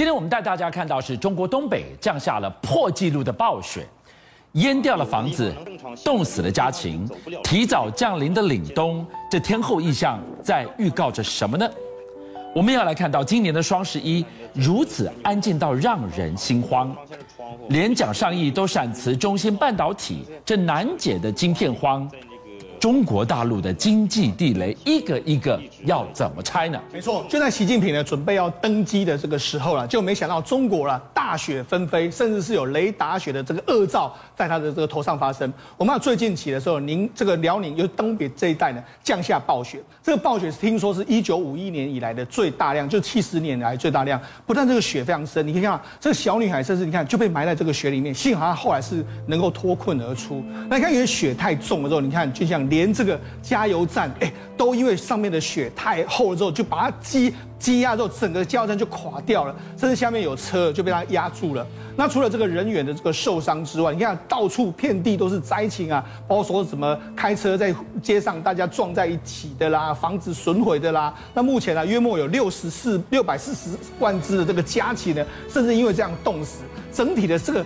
今天我们带大家看到是中国东北降下了破纪录的暴雪，淹掉了房子，冻死了家禽，提早降临的凛冬，这天候异象在预告着什么呢？我们要来看到今年的双十一如此安静到让人心慌，连蒋尚义都闪辞中芯半导体，这难解的晶片荒。中国大陆的经济地雷一个一个要怎么拆呢？没错，就在习近平呢准备要登基的这个时候了，就没想到中国了大雪纷飞，甚至是有雷打雪的这个恶兆在他的这个头上发生。我们看最近起的时候，您这个辽宁就东北这一带呢降下暴雪，这个暴雪是听说是一九五一年以来的最大量，就七十年来最大量。不但这个雪非常深，你可以看到这个小女孩甚至你看就被埋在这个雪里面，幸好她后来是能够脱困而出。那你看因为雪太重了之后，你看就像。连这个加油站，哎，都因为上面的雪太厚了之后，就把它积积压之后，整个加油站就垮掉了，甚至下面有车就被它压住了。那除了这个人员的这个受伤之外，你看到处遍地都是灾情啊，包括说什么开车在街上大家撞在一起的啦，房子损毁的啦。那目前呢，约莫有六十四六百四十万只的这个家禽呢，甚至因为这样冻死。整体的这个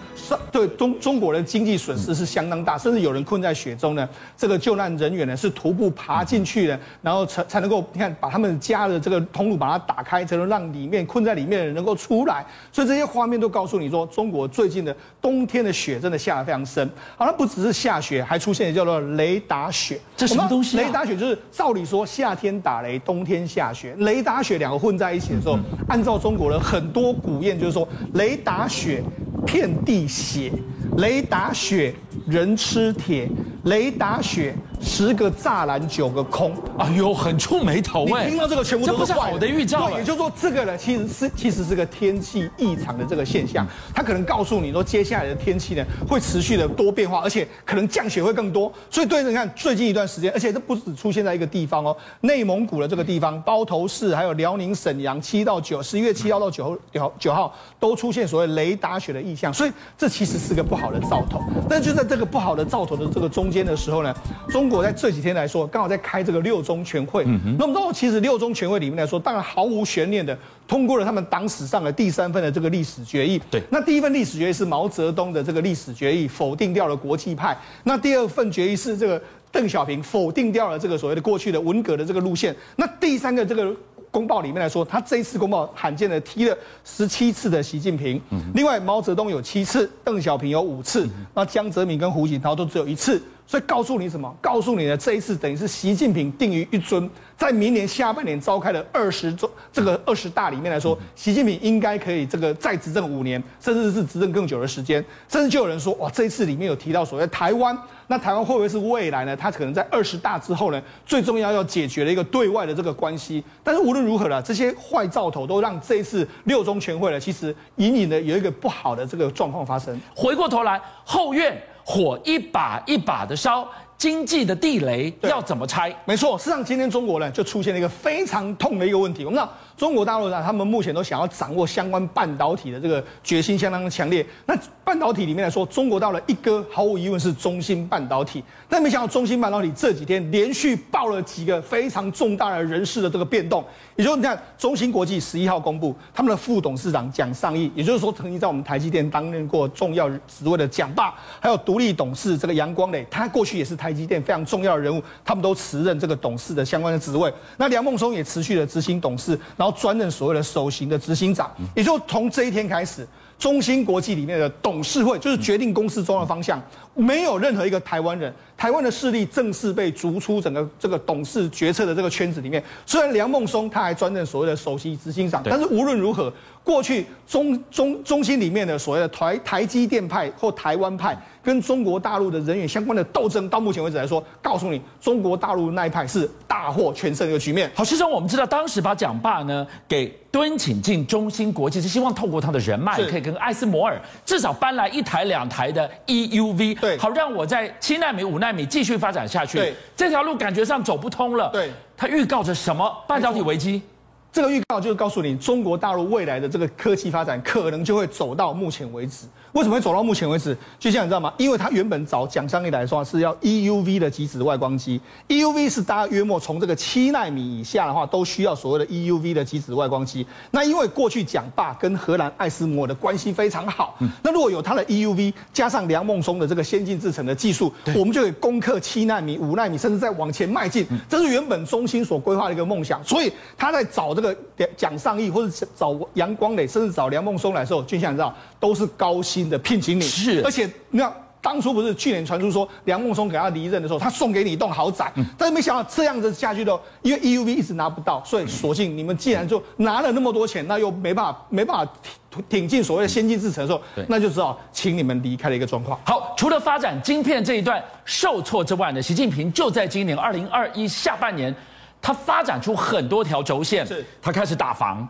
对中中国的经济损失是相当大，甚至有人困在雪中呢。这个救难人员呢是徒步爬进去的，然后才才能够你看把他们家的这个通路把它打开，才能让里面困在里面的人能够出来。所以这些画面都告诉你说，中国最近的冬天的雪真的下得非常深。好，像不只是下雪，还出现叫做雷打雪。这什么东西啊？雷打雪就是照理说夏天打雷，冬天下雪。雷打雪两个混在一起的时候，按照中国的很多古谚，就是说雷打雪。遍地血，雷打雪，人吃铁，雷打雪。十个栅栏九个空，哎呦，很触眉头哎！你听到这个全部都不是好的预兆。对，也就是说，这个呢，其实是其实是个天气异常的这个现象，它可能告诉你说，接下来的天气呢会持续的多变化，而且可能降雪会更多。所以，对，你看最近一段时间，而且这不只出现在一个地方哦，内蒙古的这个地方，包头市，还有辽宁沈阳，七到九，十一月七号到九号九号都出现所谓雷打雪的异象，所以这其实是个不好的兆头。但就在这个不好的兆头的这个中间的时候呢，中。我在这几天来说，刚好在开这个六中全会。嗯。那么，其实六中全会里面来说，当然毫无悬念的通过了他们党史上的第三份的这个历史决议。对。那第一份历史决议是毛泽东的这个历史决议，否定掉了国际派。那第二份决议是这个邓小平否定掉了这个所谓的过去的文革的这个路线。那第三个这个。公报里面来说，他这一次公报罕见的踢了十七次的习近平，另外毛泽东有七次，邓小平有五次，那江泽民跟胡锦涛都只有一次，所以告诉你什么？告诉你呢，这一次等于是习近平定于一尊。在明年下半年召开的二十中这个二十大里面来说，习近平应该可以这个再执政五年，甚至是执政更久的时间。甚至就有人说，哇，这一次里面有提到所谓台湾，那台湾会不会是未来呢？他可能在二十大之后呢，最重要要解决的一个对外的这个关系。但是无论如何了，这些坏兆头都让这一次六中全会呢，其实隐隐的有一个不好的这个状况发生。回过头来，后院火一把一把的烧。经济的地雷要怎么拆？没错，事实上今天中国呢就出现了一个非常痛的一个问题。我们知道中国大陆呢，他们目前都想要掌握相关半导体的这个决心相当的强烈。那半导体里面来说，中国到了一哥，毫无疑问是中芯半导体。但没想到中芯半导体这几天连续爆了几个非常重大的人事的这个变动。也就是你看，中芯国际十一号公布他们的副董事长蒋尚义，也就是说曾经在我们台积电担任过重要职位的蒋爸，还有独立董事这个杨光磊，他过去也是台积电非常重要的人物，他们都辞任这个董事的相关的职位。那梁孟松也持续了执行董事，然后专任所谓的首席的执行长。也就从这一天开始。中芯国际里面的董事会就是决定公司中的方向，没有任何一个台湾人，台湾的势力正式被逐出整个这个董事决策的这个圈子里面。虽然梁孟松他还专任所谓的首席执行长，但是无论如何，过去中中中芯里面的所谓的台台积电派或台湾派跟中国大陆的人员相关的斗争，到目前为止来说，告诉你中国大陆那一派是大获全胜的一个局面。好，其实我们知道当时把蒋爸呢给敦请进中芯国际，是希望透过他的人脉，可以跟艾斯摩尔至少搬来一台两台的 EUV，对，好让我在七纳米、五纳米继续发展下去。对，这条路感觉上走不通了。对，它预告着什么？半导体危机。这个预告就是告诉你，中国大陆未来的这个科技发展可能就会走到目前为止。为什么会走到目前为止？就像你知道吗？因为它原本找蒋尚义来说是要 EUV 的极紫外光机，EUV 是大概约莫从这个七纳米以下的话，都需要所谓的 EUV 的极紫外光机。那因为过去蒋爸跟荷兰艾斯摩的关系非常好，那如果有他的 EUV 加上梁孟松的这个先进制程的技术，我们就可以攻克七纳米、五纳米，甚至再往前迈进。这是原本中芯所规划的一个梦想。所以他在找这个蒋尚义，或者找杨光磊，甚至找梁孟松来的时候，就像你知道，都是高薪。的聘请你。是，而且你看当初不是去年传出说梁孟松给他离任的时候，他送给你一栋豪宅，嗯、但是没想到这样子下去的，因为 EUV 一直拿不到，所以索性你们既然就拿了那么多钱，那又没办法没办法挺挺进所谓的先进制程的时候，那就只好请你们离开了一个状况。好，除了发展晶片这一段受挫之外呢，习近平就在今年二零二一下半年，他发展出很多条轴线，是，他开始打房，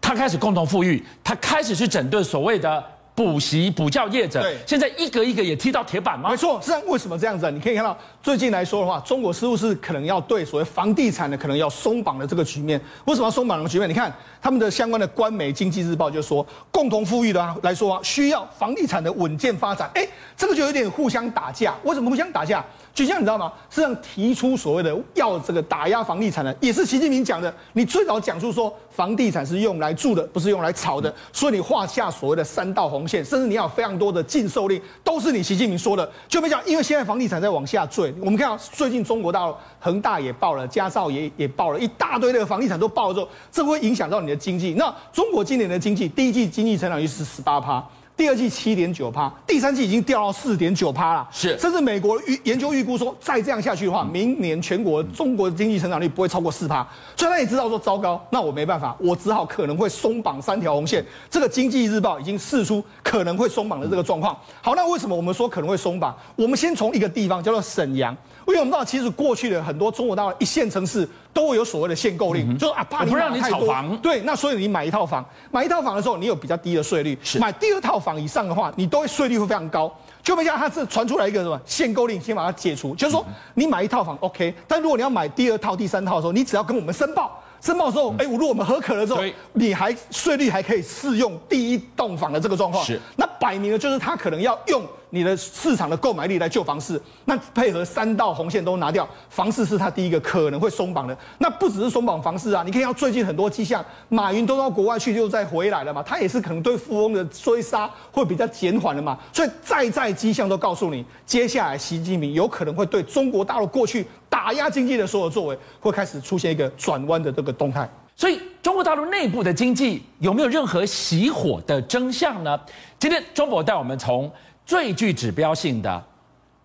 他开始共同富裕，他开始去整顿所谓的。补习补教业者，对，现在一个一个也踢到铁板吗？没错，是为什么这样子啊？你可以看到最近来说的话，中国似乎是可能要对所谓房地产的可能要松绑的这个局面。为什么要松绑的局面？你看他们的相关的官媒《经济日报》就说，共同富裕的来说啊，需要房地产的稳健发展。哎，这个就有点互相打架。为什么互相打架？就像你知道吗？实际上提出所谓的要这个打压房地产的，也是习近平讲的。你最早讲出说房地产是用来住的，不是用来炒的，所以你画下所谓的三道红线，甚至你要有非常多的禁售令，都是你习近平说的。就没讲，因为现在房地产在往下坠。我们看到最近中国大陆恒大也爆了，佳兆也也爆了，一大堆的房地产都爆了之后，这会影响到你的经济。那中国今年的经济，第一季经济成长率是十八趴。第二季七点九趴，第三季已经掉到四点九趴了。是，甚至美国预研究预估说，再这样下去的话，明年全国中国的经济成长率不会超过四趴。所以他也知道说，糟糕，那我没办法，我只好可能会松绑三条红线。这个经济日报已经试出可能会松绑的这个状况。好，那为什么我们说可能会松绑？我们先从一个地方叫做沈阳。因为我们知道，其实过去的很多中国大陆一线城市都会有所谓的限购令，嗯、就是啊，怕你不让你炒房。对，那所以你买一套房，买一套房的时候，你有比较低的税率；是买第二套房以上的话，你都会税率会非常高。就没想到它是传出来一个什么限购令，先把它解除，就是说你买一套房 OK，但如果你要买第二套、第三套的时候，你只要跟我们申报。申报之后，哎，如果我们合格了之后，你还税率还可以适用第一栋房的这个状况。是，那摆明了就是他可能要用你的市场的购买力来救房市。那配合三道红线都拿掉，房市是他第一个可能会松绑的。那不只是松绑房市啊，你可以看最近很多迹象，马云都到国外去，又再回来了嘛，他也是可能对富翁的追杀会比较减缓了嘛。所以再在迹象都告诉你，接下来习近平有可能会对中国大陆过去。打压经济的所有作为，会开始出现一个转弯的这个动态。所以，中国大陆内部的经济有没有任何熄火的征象呢？今天，钟博带我们从最具指标性的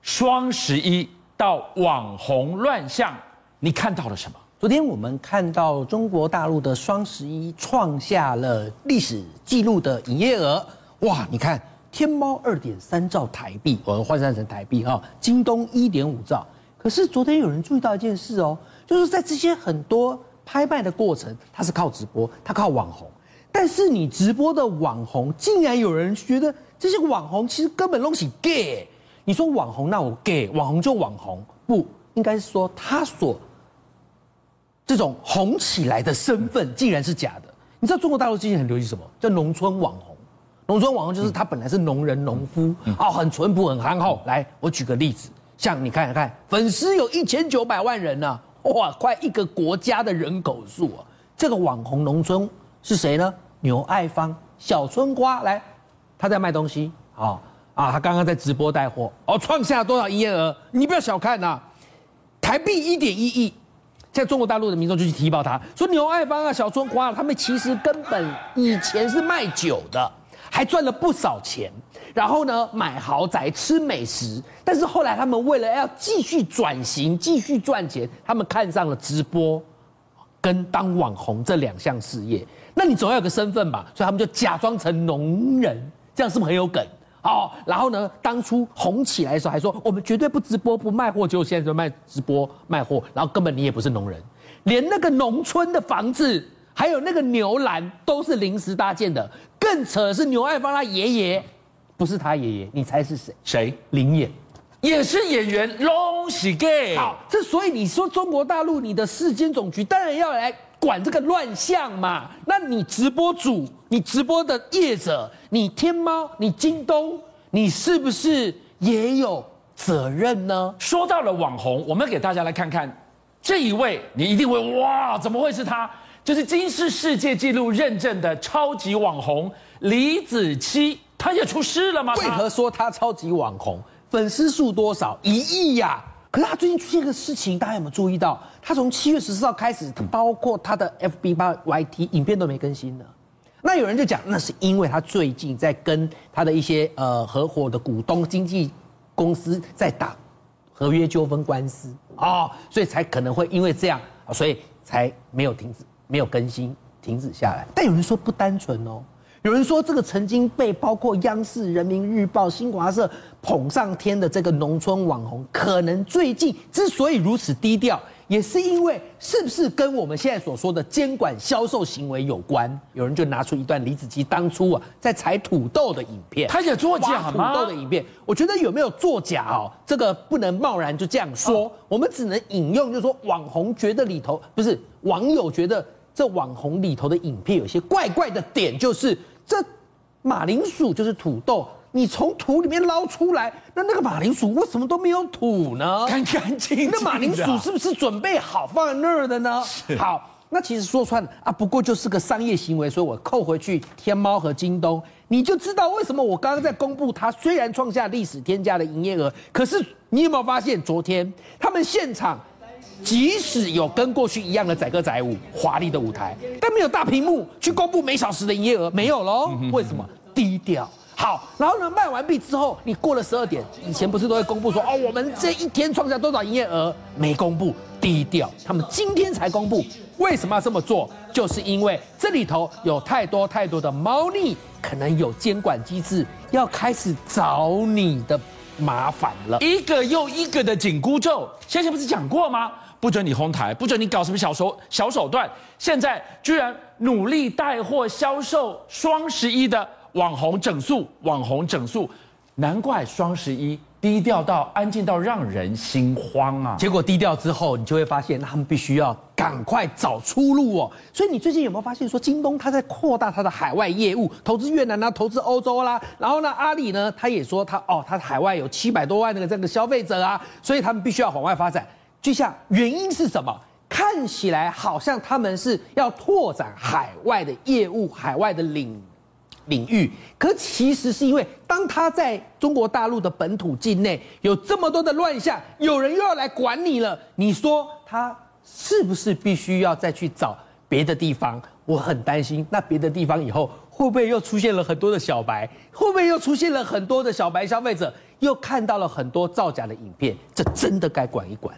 双十一到网红乱象，你看到了什么？昨天我们看到中国大陆的双十一创下了历史记录的营业额，哇！你看，天猫二点三兆台币，我们换算成台币哈，京东一点五兆。可是昨天有人注意到一件事哦，就是在这些很多拍卖的过程，它是靠直播，它靠网红，但是你直播的网红，竟然有人觉得这些网红其实根本弄起 gay。你说网红那我 gay，网红就网红，不应该是说他所这种红起来的身份竟然是假的。你知道中国大陆最近很流行什么？叫农村网红，农村网红就是他本来是农人农夫哦，很淳朴很憨厚。来，我举个例子。像你看一看，粉丝有一千九百万人呢，哇，快一个国家的人口数啊！这个网红农村是谁呢？牛爱芳、小春瓜，来，他在卖东西，啊啊，他刚刚在直播带货，哦，创下多少营业额？你不要小看呐，台币一点一亿。在中国大陆的民众就去提报他，说牛爱芳啊、小春瓜，他们其实根本以前是卖酒的。还赚了不少钱，然后呢，买豪宅、吃美食，但是后来他们为了要继续转型、继续赚钱，他们看上了直播跟当网红这两项事业。那你总要有个身份吧，所以他们就假装成农人，这样是不是很有梗？哦，然后呢，当初红起来的时候还说我们绝对不直播、不卖货，结果现在就卖直播卖货，然后根本你也不是农人，连那个农村的房子。还有那个牛栏都是临时搭建的，更扯的是牛爱芳他爷爷，不是他爷爷，你猜是谁？谁？林演，也是演员，龙喜 gay。好，这所以你说中国大陆你的市监总局当然要来管这个乱象嘛。那你直播主，你直播的业者，你天猫，你京东，你是不是也有责任呢？说到了网红，我们给大家来看看这一位，你一定会哇，怎么会是他？就是金氏世界纪录认证的超级网红李子柒，他也出事了吗？为何说他超级网红？粉丝数多少？一亿呀！可是他最近出现一个事情，大家有没有注意到？他从七月十四号开始，包括他的 FB、八 YT 影片都没更新了。那有人就讲，那是因为他最近在跟他的一些呃合伙的股东经纪公司在打合约纠纷官司啊，所以才可能会因为这样，所以才没有停止。没有更新，停止下来。但有人说不单纯哦，有人说这个曾经被包括央视、人民日报、新华社捧上天的这个农村网红，可能最近之所以如此低调，也是因为是不是跟我们现在所说的监管销售行为有关？有人就拿出一段李子柒当初啊在采土豆的影片，他也作假吗？土豆的影片，我觉得有没有作假哦？这个不能贸然就这样说，我们只能引用，就是说网红觉得里头不是网友觉得。这网红里头的影片有些怪怪的点，就是这马铃薯就是土豆，你从土里面捞出来，那那个马铃薯为什么都没有土呢？干干净净。那马铃薯是不是准备好放在那儿的呢？好，那其实说穿了啊，不过就是个商业行为，所以我扣回去天猫和京东，你就知道为什么我刚刚在公布它虽然创下历史天价的营业额，可是你有没有发现昨天他们现场？即使有跟过去一样的载歌载舞、华丽的舞台，但没有大屏幕去公布每小时的营业额，没有喽。为什么？低调。好，然后呢，卖完毕之后，你过了十二点，以前不是都会公布说，哦，我们这一天创下多少营业额？没公布，低调。他们今天才公布，为什么要这么做？就是因为这里头有太多太多的猫腻，可能有监管机制要开始找你的麻烦了。一个又一个的紧箍咒，先前不是讲过吗？不准你哄抬，不准你搞什么小手小手段。现在居然努力带货销售双十一的网红整数，网红整数，难怪双十一低调到安静到让人心慌啊！结果低调之后，你就会发现他们必须要赶快找出路哦。所以你最近有没有发现说，京东它在扩大它的海外业务，投资越南啦，投资欧洲啦，然后呢，阿里呢，他也说他哦，他海外有七百多万的这个消费者啊，所以他们必须要往外发展。就像原因是什么？看起来好像他们是要拓展海外的业务、海外的领领域，可其实是因为当他在中国大陆的本土境内有这么多的乱象，有人又要来管你了，你说他是不是必须要再去找别的地方？我很担心，那别的地方以后会不会又出现了很多的小白？会不会又出现了很多的小白消费者？又看到了很多造假的影片？这真的该管一管。